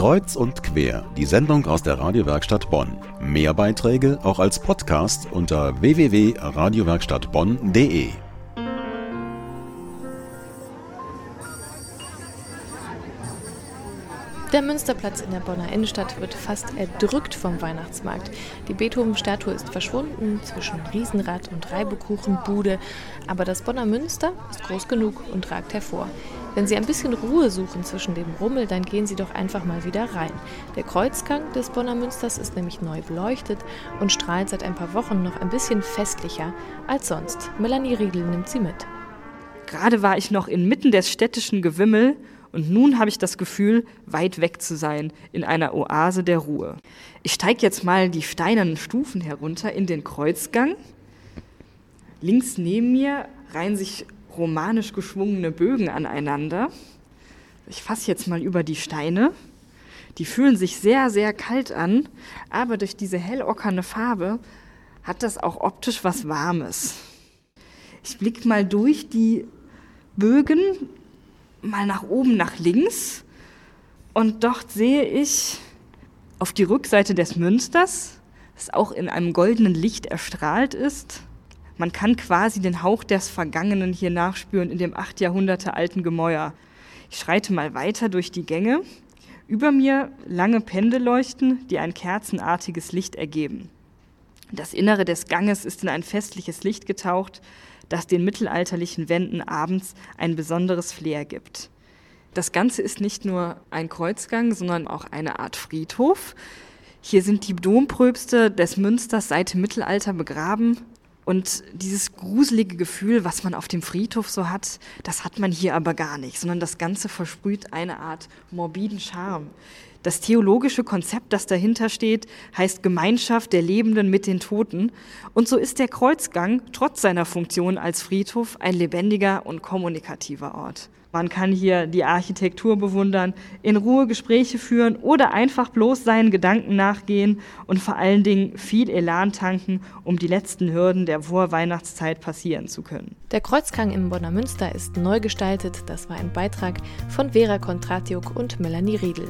Kreuz und quer, die Sendung aus der Radiowerkstatt Bonn. Mehr Beiträge auch als Podcast unter www.radiowerkstattbonn.de. Der Münsterplatz in der Bonner Innenstadt wird fast erdrückt vom Weihnachtsmarkt. Die Beethoven-Statue ist verschwunden zwischen Riesenrad und Reibekuchenbude, aber das Bonner Münster ist groß genug und ragt hervor. Wenn Sie ein bisschen Ruhe suchen zwischen dem Rummel, dann gehen Sie doch einfach mal wieder rein. Der Kreuzgang des Bonner Münsters ist nämlich neu beleuchtet und strahlt seit ein paar Wochen noch ein bisschen festlicher als sonst. Melanie Riedel nimmt Sie mit. Gerade war ich noch inmitten des städtischen Gewimmel und nun habe ich das Gefühl, weit weg zu sein, in einer Oase der Ruhe. Ich steige jetzt mal die steinernen Stufen herunter in den Kreuzgang. Links neben mir reihen sich romanisch geschwungene Bögen aneinander. Ich fasse jetzt mal über die Steine. Die fühlen sich sehr, sehr kalt an, aber durch diese hellockerne Farbe hat das auch optisch was Warmes. Ich blicke mal durch die Bögen mal nach oben, nach links. Und dort sehe ich auf die Rückseite des Münsters, das auch in einem goldenen Licht erstrahlt ist. Man kann quasi den Hauch des Vergangenen hier nachspüren in dem acht Jahrhunderte alten Gemäuer. Ich schreite mal weiter durch die Gänge. Über mir lange Pendelleuchten, die ein kerzenartiges Licht ergeben. Das Innere des Ganges ist in ein festliches Licht getaucht, das den mittelalterlichen Wänden abends ein besonderes Flair gibt. Das Ganze ist nicht nur ein Kreuzgang, sondern auch eine Art Friedhof. Hier sind die Dompröbste des Münsters seit dem Mittelalter begraben. Und dieses gruselige Gefühl, was man auf dem Friedhof so hat, das hat man hier aber gar nicht, sondern das Ganze versprüht eine Art morbiden Charme. Das theologische Konzept, das dahinter steht, heißt Gemeinschaft der Lebenden mit den Toten. Und so ist der Kreuzgang trotz seiner Funktion als Friedhof ein lebendiger und kommunikativer Ort. Man kann hier die Architektur bewundern, in Ruhe Gespräche führen oder einfach bloß seinen Gedanken nachgehen und vor allen Dingen viel Elan tanken, um die letzten Hürden der Vorweihnachtszeit passieren zu können. Der Kreuzgang im Bonner Münster ist neu gestaltet. Das war ein Beitrag von Vera Kontratiuk und Melanie Riedel.